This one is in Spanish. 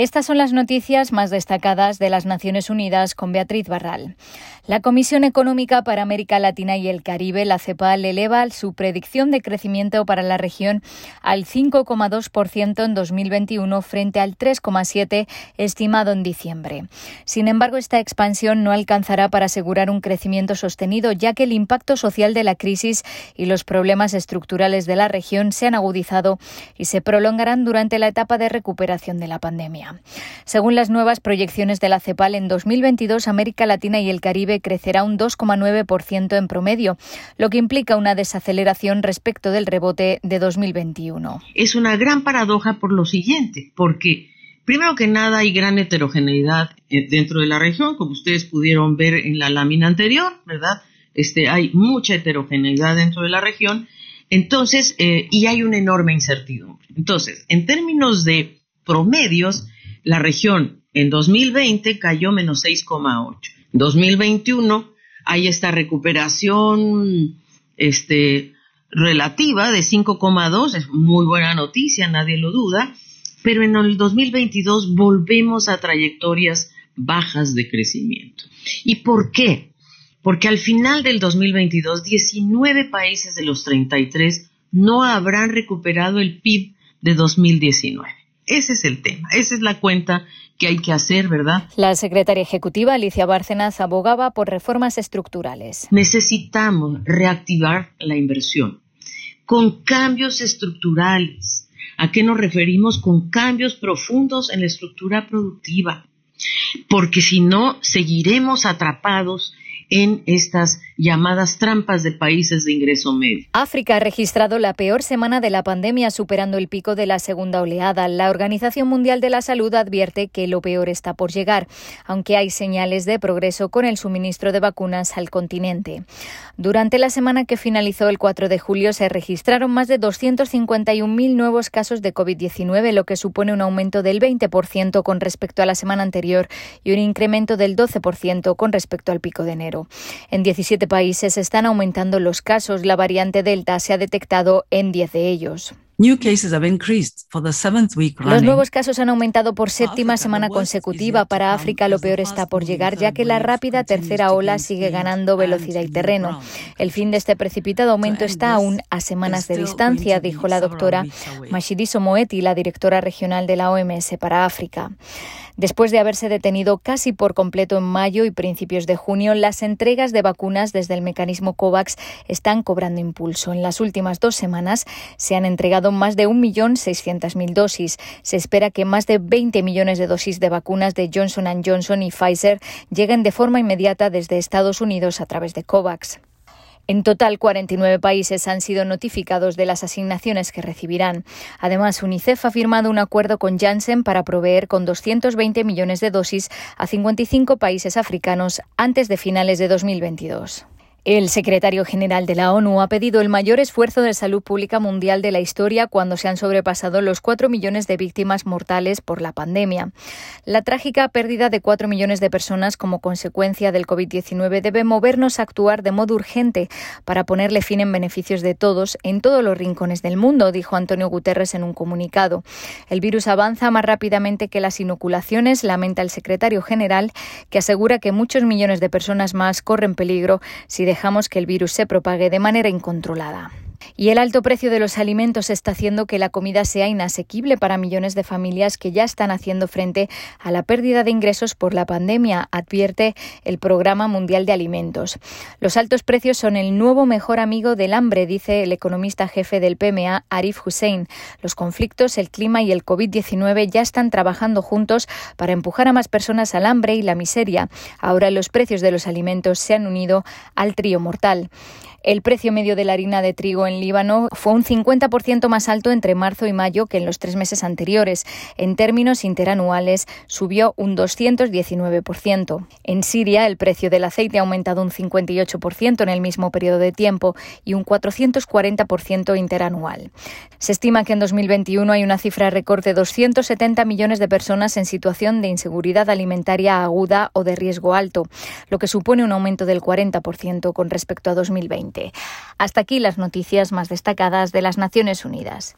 Estas son las noticias más destacadas de las Naciones Unidas con Beatriz Barral. La Comisión Económica para América Latina y el Caribe, la CEPAL, eleva su predicción de crecimiento para la región al 5,2% en 2021 frente al 3,7% estimado en diciembre. Sin embargo, esta expansión no alcanzará para asegurar un crecimiento sostenido, ya que el impacto social de la crisis y los problemas estructurales de la región se han agudizado y se prolongarán durante la etapa de recuperación de la pandemia. Según las nuevas proyecciones de la CEPAL, en 2022 América Latina y el Caribe crecerá un 2,9% en promedio, lo que implica una desaceleración respecto del rebote de 2021. Es una gran paradoja por lo siguiente, porque primero que nada hay gran heterogeneidad eh, dentro de la región, como ustedes pudieron ver en la lámina anterior, ¿verdad? Este, hay mucha heterogeneidad dentro de la región, entonces, eh, y hay una enorme incertidumbre. Entonces, en términos de promedios, la región en 2020 cayó menos 6,8. 2021 hay esta recuperación este, relativa de 5,2, es muy buena noticia, nadie lo duda, pero en el 2022 volvemos a trayectorias bajas de crecimiento. ¿Y por qué? Porque al final del 2022, 19 países de los 33 no habrán recuperado el PIB de 2019. Ese es el tema, esa es la cuenta que hay que hacer, ¿verdad? La secretaria ejecutiva Alicia Bárcenas abogaba por reformas estructurales. Necesitamos reactivar la inversión con cambios estructurales. ¿A qué nos referimos con cambios profundos en la estructura productiva? Porque si no, seguiremos atrapados en estas llamadas trampas de países de ingreso medio. África ha registrado la peor semana de la pandemia, superando el pico de la segunda oleada. La Organización Mundial de la Salud advierte que lo peor está por llegar, aunque hay señales de progreso con el suministro de vacunas al continente. Durante la semana que finalizó el 4 de julio se registraron más de 251.000 nuevos casos de COVID-19, lo que supone un aumento del 20% con respecto a la semana anterior y un incremento del 12% con respecto al pico de enero. En 17 países están aumentando los casos. La variante Delta se ha detectado en 10 de ellos. Los nuevos casos han aumentado por séptima semana consecutiva. Para África lo peor está por llegar, ya que la rápida tercera ola sigue ganando velocidad y terreno. El fin de este precipitado aumento está aún a semanas de distancia, dijo la doctora Mashidiso Moeti, la directora regional de la OMS para África. Después de haberse detenido casi por completo en mayo y principios de junio, las entregas de vacunas desde el mecanismo COVAX están cobrando impulso. En las últimas dos semanas se han entregado más de 1.600.000 dosis. Se espera que más de 20 millones de dosis de vacunas de Johnson Johnson y Pfizer lleguen de forma inmediata desde Estados Unidos a través de COVAX. En total, 49 países han sido notificados de las asignaciones que recibirán. Además, UNICEF ha firmado un acuerdo con Janssen para proveer con 220 millones de dosis a 55 países africanos antes de finales de 2022. El secretario general de la ONU ha pedido el mayor esfuerzo de salud pública mundial de la historia cuando se han sobrepasado los 4 millones de víctimas mortales por la pandemia. La trágica pérdida de 4 millones de personas como consecuencia del COVID-19 debe movernos a actuar de modo urgente para ponerle fin en beneficios de todos en todos los rincones del mundo, dijo Antonio Guterres en un comunicado. El virus avanza más rápidamente que las inoculaciones, lamenta el secretario general, que asegura que muchos millones de personas más corren peligro si dejamos que el virus se propague de manera incontrolada. Y el alto precio de los alimentos está haciendo que la comida sea inasequible para millones de familias que ya están haciendo frente a la pérdida de ingresos por la pandemia, advierte el Programa Mundial de Alimentos. Los altos precios son el nuevo mejor amigo del hambre, dice el economista jefe del PMA, Arif Hussein. Los conflictos, el clima y el COVID-19 ya están trabajando juntos para empujar a más personas al hambre y la miseria. Ahora los precios de los alimentos se han unido al trío mortal. El precio medio de la harina de trigo en Líbano fue un 50% más alto entre marzo y mayo que en los tres meses anteriores. En términos interanuales, subió un 219%. En Siria, el precio del aceite ha aumentado un 58% en el mismo periodo de tiempo y un 440% interanual. Se estima que en 2021 hay una cifra récord de 270 millones de personas en situación de inseguridad alimentaria aguda o de riesgo alto, lo que supone un aumento del 40% con respecto a 2020. Hasta aquí las noticias más destacadas de las Naciones Unidas.